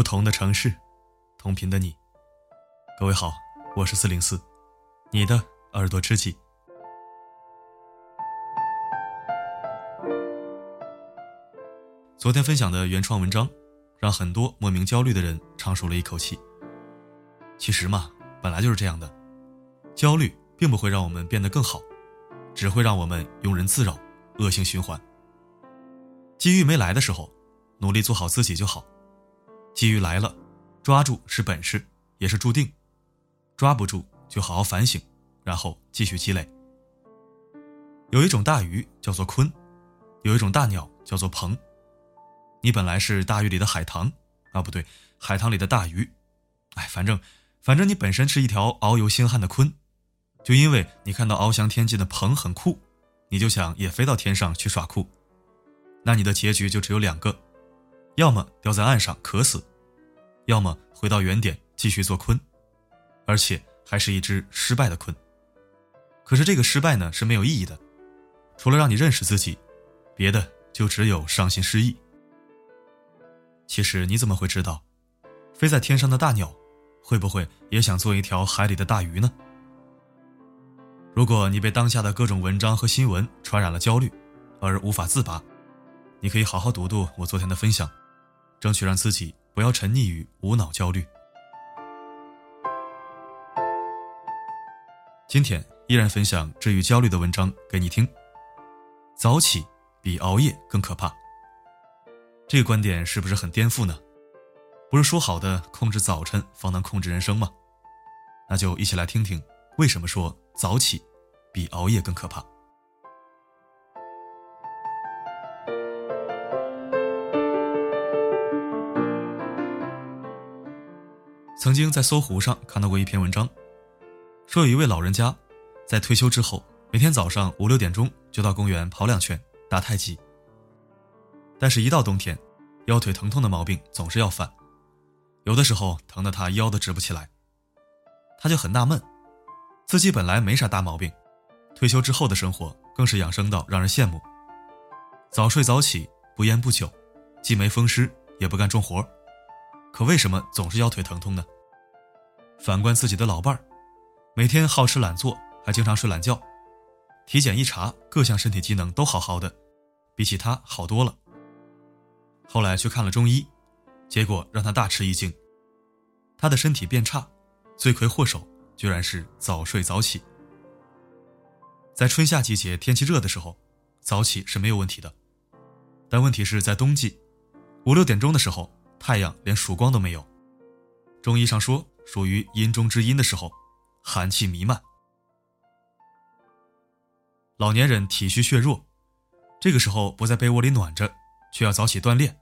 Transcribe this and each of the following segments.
不同的城市，同频的你。各位好，我是四零四，你的耳朵知己。昨天分享的原创文章，让很多莫名焦虑的人长舒了一口气。其实嘛，本来就是这样的，焦虑并不会让我们变得更好，只会让我们庸人自扰，恶性循环。机遇没来的时候，努力做好自己就好；机遇来了，抓住是本事，也是注定；抓不住就好好反省，然后继续积累。有一种大鱼叫做鲲，有一种大鸟叫做鹏。你本来是大鱼里的海棠，啊不对，海棠里的大鱼。哎，反正，反正你本身是一条遨游星汉的鲲，就因为你看到翱翔天际的鹏很酷，你就想也飞到天上去耍酷。那你的结局就只有两个，要么掉在岸上渴死，要么回到原点继续做鲲，而且还是一只失败的鲲。可是这个失败呢是没有意义的，除了让你认识自己，别的就只有伤心失意。其实你怎么会知道，飞在天上的大鸟，会不会也想做一条海里的大鱼呢？如果你被当下的各种文章和新闻传染了焦虑，而无法自拔。你可以好好读读我昨天的分享，争取让自己不要沉溺于无脑焦虑。今天依然分享治愈焦虑的文章给你听。早起比熬夜更可怕。这个观点是不是很颠覆呢？不是说好的控制早晨方能控制人生吗？那就一起来听听为什么说早起比熬夜更可怕。曾经在搜狐上看到过一篇文章，说有一位老人家，在退休之后，每天早上五六点钟就到公园跑两圈打太极。但是，一到冬天，腰腿疼痛的毛病总是要犯，有的时候疼得他腰都直不起来。他就很纳闷，自己本来没啥大毛病，退休之后的生活更是养生到让人羡慕，早睡早起，不烟不酒，既没风湿，也不干重活。可为什么总是腰腿疼痛呢？反观自己的老伴儿，每天好吃懒做，还经常睡懒觉，体检一查，各项身体机能都好好的，比起他好多了。后来去看了中医，结果让他大吃一惊，他的身体变差，罪魁祸首居然是早睡早起。在春夏季节天气热的时候，早起是没有问题的，但问题是在冬季，五六点钟的时候。太阳连曙光都没有，中医上说属于阴中之阴的时候，寒气弥漫。老年人体虚血弱，这个时候不在被窝里暖着，却要早起锻炼，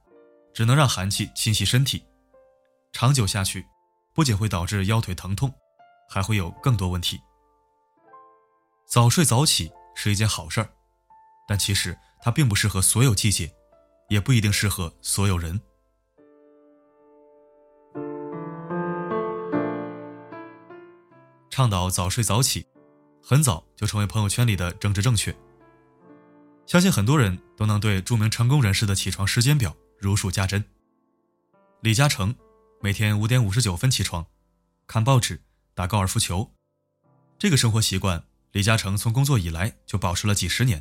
只能让寒气侵袭身体，长久下去，不仅会导致腰腿疼痛，还会有更多问题。早睡早起是一件好事儿，但其实它并不适合所有季节，也不一定适合所有人。倡导早睡早起，很早就成为朋友圈里的政治正确。相信很多人都能对著名成功人士的起床时间表如数家珍。李嘉诚每天五点五十九分起床，看报纸、打高尔夫球，这个生活习惯，李嘉诚从工作以来就保持了几十年。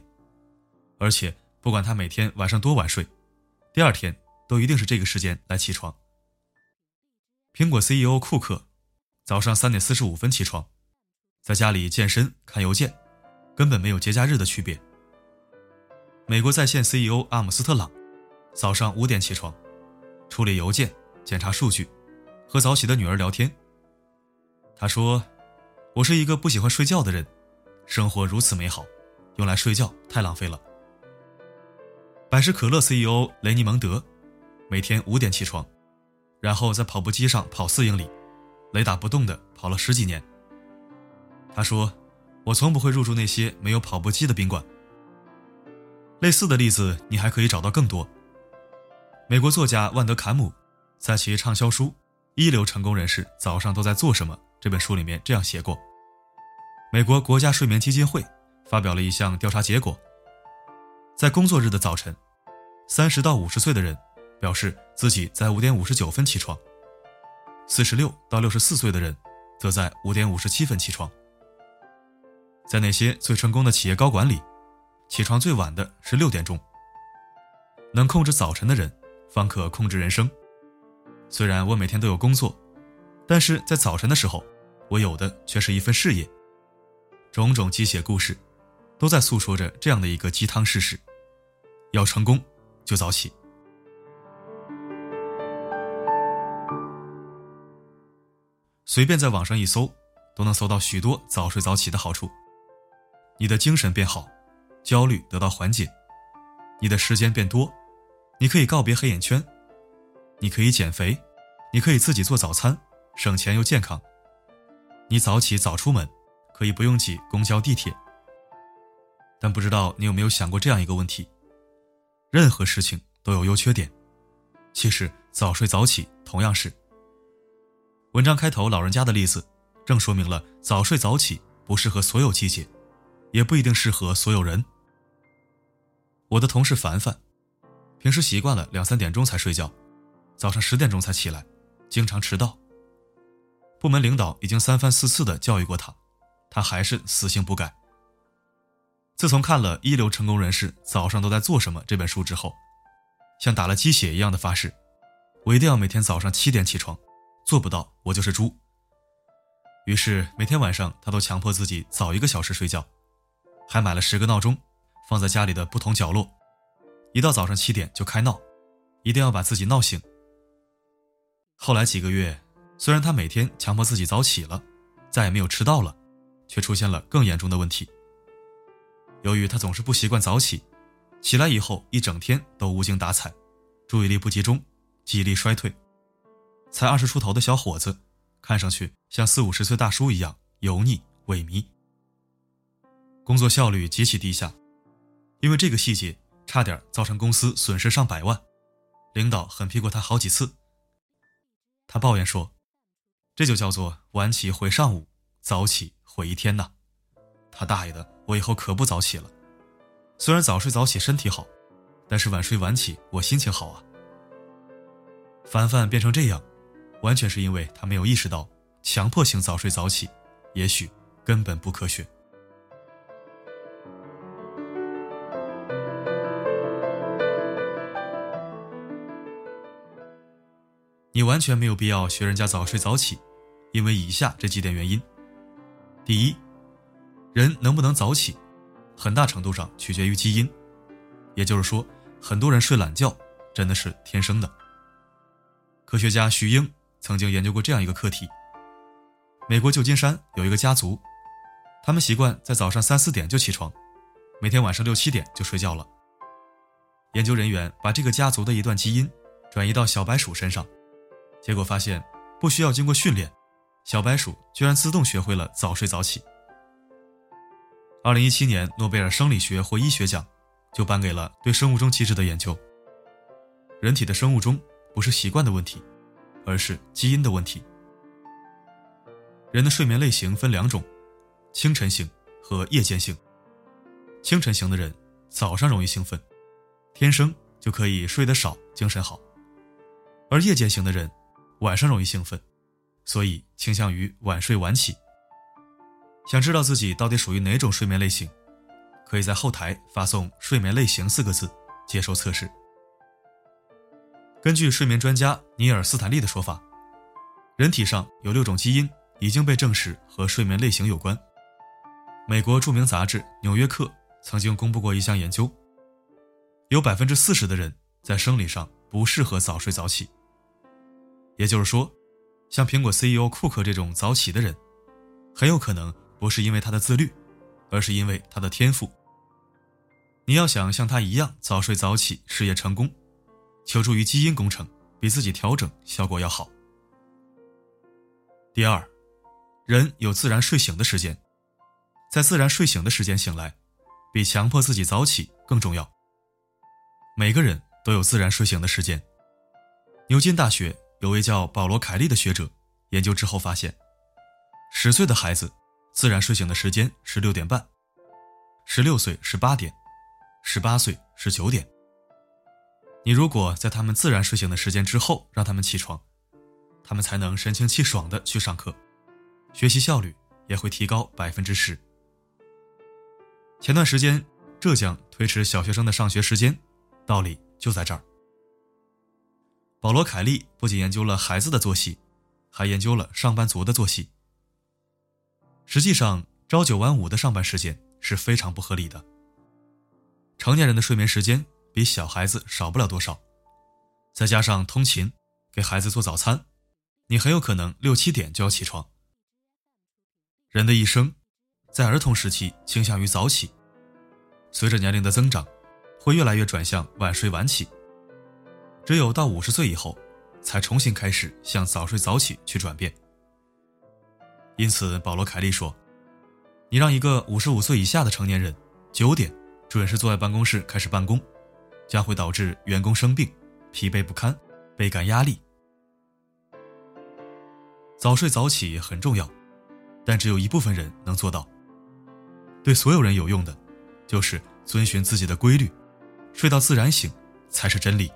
而且不管他每天晚上多晚睡，第二天都一定是这个时间来起床。苹果 CEO 库克。早上三点四十五分起床，在家里健身看邮件，根本没有节假日的区别。美国在线 CEO 阿姆斯特朗，早上五点起床，处理邮件、检查数据，和早起的女儿聊天。他说：“我是一个不喜欢睡觉的人，生活如此美好，用来睡觉太浪费了。”百事可乐 CEO 雷尼蒙德，每天五点起床，然后在跑步机上跑四英里。雷打不动的跑了十几年。他说：“我从不会入住那些没有跑步机的宾馆。”类似的例子你还可以找到更多。美国作家万德坎姆在其畅销书《一流成功人士早上都在做什么》这本书里面这样写过：美国国家睡眠基金会发表了一项调查结果，在工作日的早晨，三十到五十岁的人表示自己在五点五十九分起床。四十六到六十四岁的人，则在五点五十七分起床。在那些最成功的企业高管里，起床最晚的是六点钟。能控制早晨的人，方可控制人生。虽然我每天都有工作，但是在早晨的时候，我有的却是一份事业。种种鸡血故事，都在诉说着这样的一个鸡汤事实：要成功，就早起。随便在网上一搜，都能搜到许多早睡早起的好处。你的精神变好，焦虑得到缓解，你的时间变多，你可以告别黑眼圈，你可以减肥，你可以自己做早餐，省钱又健康。你早起早出门，可以不用挤公交地铁。但不知道你有没有想过这样一个问题：任何事情都有优缺点，其实早睡早起同样是。文章开头老人家的例子，正说明了早睡早起不适合所有季节。也不一定适合所有人。我的同事凡凡，平时习惯了两三点钟才睡觉，早上十点钟才起来，经常迟到。部门领导已经三番四次的教育过他，他还是死性不改。自从看了《一流成功人士早上都在做什么》这本书之后，像打了鸡血一样的发誓，我一定要每天早上七点起床，做不到我就是猪。于是每天晚上他都强迫自己早一个小时睡觉。还买了十个闹钟，放在家里的不同角落，一到早上七点就开闹，一定要把自己闹醒。后来几个月，虽然他每天强迫自己早起了，再也没有迟到了，却出现了更严重的问题。由于他总是不习惯早起，起来以后一整天都无精打采，注意力不集中，记忆力衰退。才二十出头的小伙子，看上去像四五十岁大叔一样油腻萎靡。工作效率极其低下，因为这个细节差点造成公司损失上百万，领导狠批过他好几次。他抱怨说：“这就叫做晚起毁上午，早起毁一天呐！”他大爷的，我以后可不早起了。虽然早睡早起身体好，但是晚睡晚起我心情好啊。凡凡变成这样，完全是因为他没有意识到强迫性早睡早起，也许根本不科学。你完全没有必要学人家早睡早起，因为以下这几点原因：第一，人能不能早起，很大程度上取决于基因，也就是说，很多人睡懒觉真的是天生的。科学家徐英曾经研究过这样一个课题：美国旧金山有一个家族，他们习惯在早上三四点就起床，每天晚上六七点就睡觉了。研究人员把这个家族的一段基因转移到小白鼠身上。结果发现，不需要经过训练，小白鼠居然自动学会了早睡早起。二零一七年诺贝尔生理学或医学奖，就颁给了对生物钟机制的研究。人体的生物钟不是习惯的问题，而是基因的问题。人的睡眠类型分两种，清晨型和夜间型。清晨型的人早上容易兴奋，天生就可以睡得少，精神好；而夜间型的人。晚上容易兴奋，所以倾向于晚睡晚起。想知道自己到底属于哪种睡眠类型，可以在后台发送“睡眠类型”四个字接受测试。根据睡眠专家尼尔斯坦利的说法，人体上有六种基因已经被证实和睡眠类型有关。美国著名杂志《纽约客》曾经公布过一项研究，有百分之四十的人在生理上不适合早睡早起。也就是说，像苹果 CEO 库克这种早起的人，很有可能不是因为他的自律，而是因为他的天赋。你要想像他一样早睡早起，事业成功，求助于基因工程，比自己调整效果要好。第二，人有自然睡醒的时间，在自然睡醒的时间醒来，比强迫自己早起更重要。每个人都有自然睡醒的时间。牛津大学。有位叫保罗·凯利的学者研究之后发现，十岁的孩子自然睡醒的时间是六点半，十六岁是八点，十八岁是九点。你如果在他们自然睡醒的时间之后让他们起床，他们才能神清气爽的去上课，学习效率也会提高百分之十。前段时间，浙江推迟小学生的上学时间，道理就在这儿。保罗·凯利不仅研究了孩子的作息，还研究了上班族的作息。实际上，朝九晚五的上班时间是非常不合理的。成年人的睡眠时间比小孩子少不了多少，再加上通勤，给孩子做早餐。你很有可能六七点就要起床。人的一生，在儿童时期倾向于早起，随着年龄的增长，会越来越转向晚睡晚起。只有到五十岁以后，才重新开始向早睡早起去转变。因此，保罗·凯利说：“你让一个五十五岁以下的成年人九点准时坐在办公室开始办公，将会导致员工生病、疲惫不堪、倍感压力。”早睡早起很重要，但只有一部分人能做到。对所有人有用的，就是遵循自己的规律，睡到自然醒才是真理。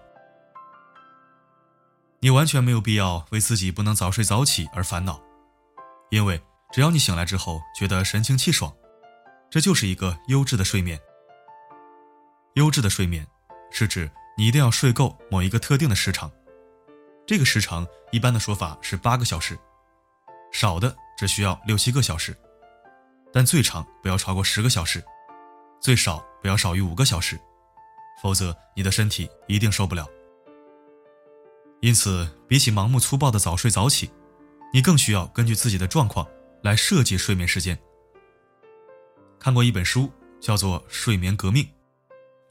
你完全没有必要为自己不能早睡早起而烦恼，因为只要你醒来之后觉得神清气爽，这就是一个优质的睡眠。优质的睡眠是指你一定要睡够某一个特定的时长，这个时长一般的说法是八个小时。少的只需要六七个小时，但最长不要超过十个小时，最少不要少于五个小时，否则你的身体一定受不了。因此，比起盲目粗暴的早睡早起，你更需要根据自己的状况来设计睡眠时间。看过一本书，叫做《睡眠革命》，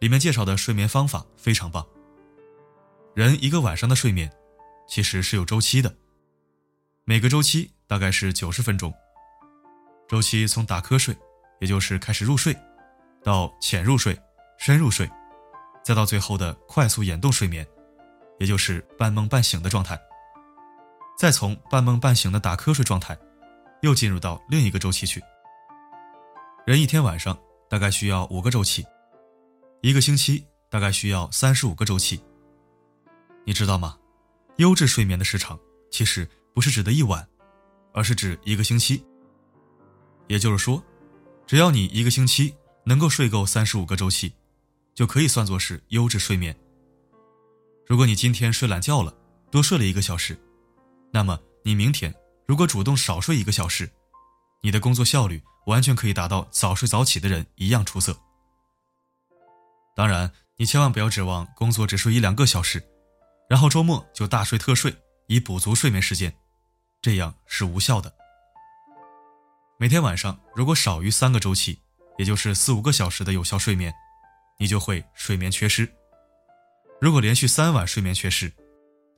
里面介绍的睡眠方法非常棒。人一个晚上的睡眠，其实是有周期的，每个周期。大概是九十分钟。周期从打瞌睡，也就是开始入睡，到浅入睡、深入睡，再到最后的快速眼动睡眠，也就是半梦半醒的状态。再从半梦半醒的打瞌睡状态，又进入到另一个周期去。人一天晚上大概需要五个周期，一个星期大概需要三十五个周期。你知道吗？优质睡眠的时长其实不是指的一晚。而是指一个星期，也就是说，只要你一个星期能够睡够三十五个周期，就可以算作是优质睡眠。如果你今天睡懒觉了，多睡了一个小时，那么你明天如果主动少睡一个小时，你的工作效率完全可以达到早睡早起的人一样出色。当然，你千万不要指望工作只睡一两个小时，然后周末就大睡特睡，以补足睡眠时间。这样是无效的。每天晚上如果少于三个周期，也就是四五个小时的有效睡眠，你就会睡眠缺失。如果连续三晚睡眠缺失，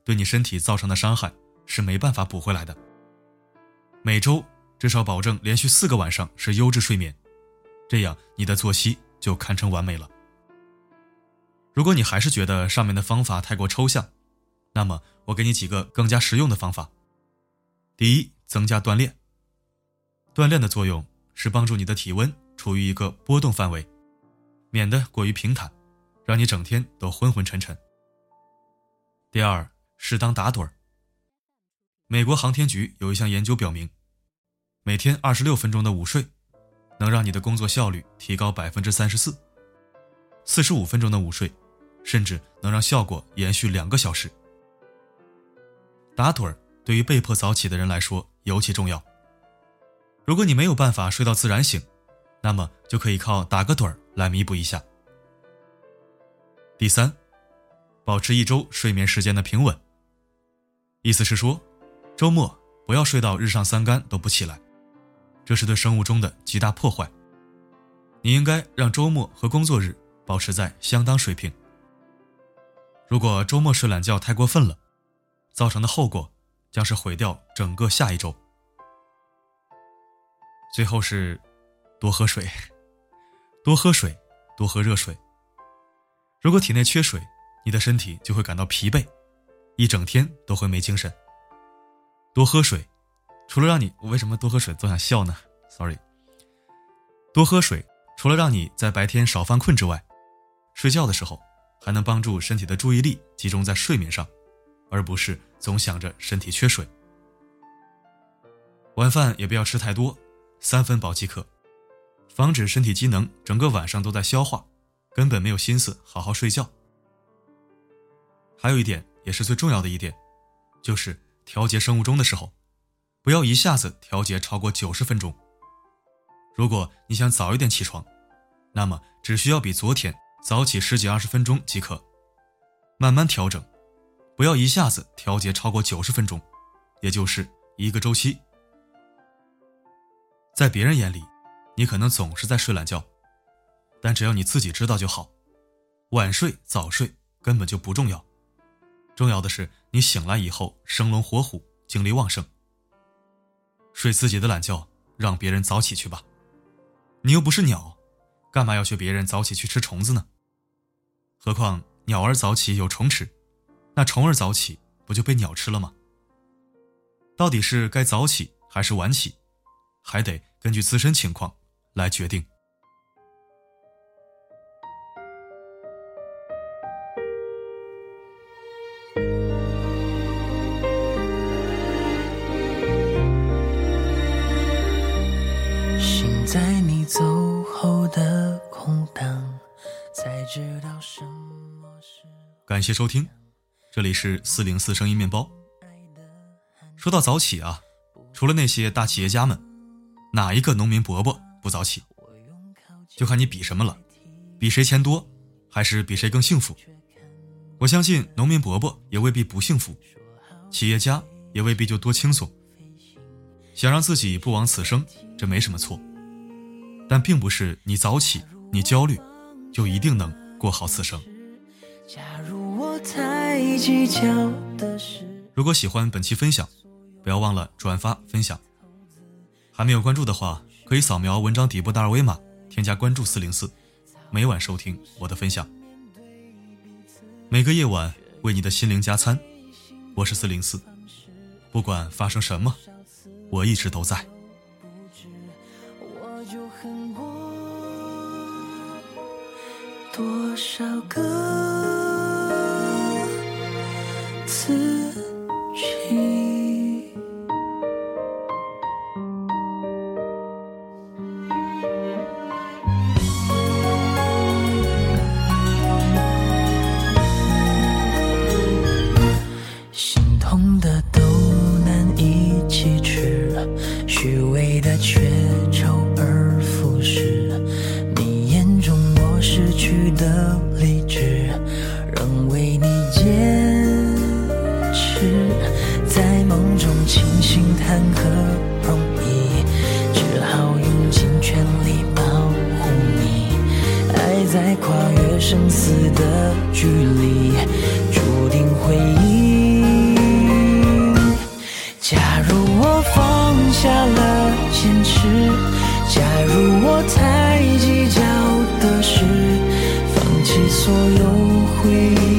对你身体造成的伤害是没办法补回来的。每周至少保证连续四个晚上是优质睡眠，这样你的作息就堪称完美了。如果你还是觉得上面的方法太过抽象，那么我给你几个更加实用的方法。第一，增加锻炼。锻炼的作用是帮助你的体温处于一个波动范围，免得过于平坦，让你整天都昏昏沉沉。第二，适当打盹儿。美国航天局有一项研究表明，每天二十六分钟的午睡，能让你的工作效率提高百分之三十四；四十五分钟的午睡，甚至能让效果延续两个小时。打盹儿。对于被迫早起的人来说尤其重要。如果你没有办法睡到自然醒，那么就可以靠打个盹儿来弥补一下。第三，保持一周睡眠时间的平稳。意思是说，周末不要睡到日上三竿都不起来，这是对生物钟的极大破坏。你应该让周末和工作日保持在相当水平。如果周末睡懒觉太过分了，造成的后果。将是毁掉整个下一周。最后是多喝水，多喝水，多喝热水。如果体内缺水，你的身体就会感到疲惫，一整天都会没精神。多喝水，除了让你我为什么多喝水总想笑呢？Sorry。多喝水，除了让你在白天少犯困之外，睡觉的时候还能帮助身体的注意力集中在睡眠上，而不是总想着身体缺水。晚饭也不要吃太多，三分饱即可，防止身体机能整个晚上都在消化，根本没有心思好好睡觉。还有一点也是最重要的一点，就是调节生物钟的时候，不要一下子调节超过九十分钟。如果你想早一点起床，那么只需要比昨天早起十几二十分钟即可，慢慢调整，不要一下子调节超过九十分钟，也就是一个周期。在别人眼里，你可能总是在睡懒觉，但只要你自己知道就好，晚睡早睡根本就不重要。重要的是，你醒来以后生龙活虎，精力旺盛。睡自己的懒觉，让别人早起去吧。你又不是鸟，干嘛要学别人早起去吃虫子呢？何况鸟儿早起有虫吃，那虫儿早起不就被鸟吃了吗？到底是该早起还是晚起，还得根据自身情况来决定。心在你走，才知道什么是。感谢收听，这里是四零四声音面包。说到早起啊，除了那些大企业家们，哪一个农民伯伯不早起？就看你比什么了，比谁钱多，还是比谁更幸福？我相信农民伯伯也未必不幸福，企业家也未必就多轻松。想让自己不枉此生，这没什么错。但并不是你早起，你焦虑，就一定能过好此生。如果喜欢本期分享，不要忘了转发分享。还没有关注的话，可以扫描文章底部的二维码，添加关注四零四，每晚收听我的分享。每个夜晚为你的心灵加餐，我是四零四，不管发生什么，我一直都在。多少个字在跨越生死的距离，注定回忆。假如我放下了坚持，假如我太计较。的是放弃所有回忆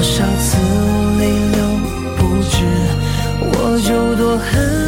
多少次泪流不止，我就多恨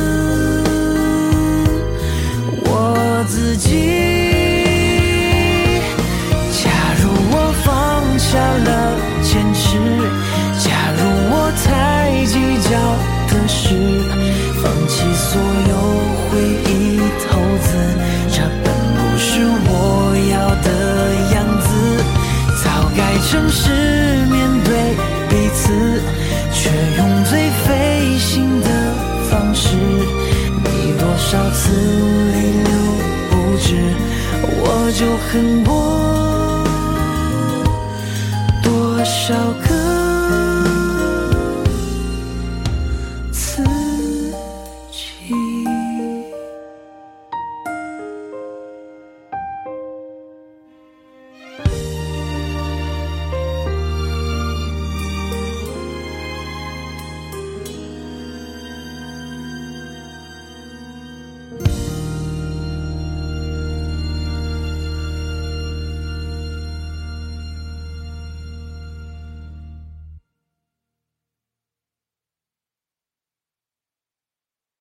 恨我。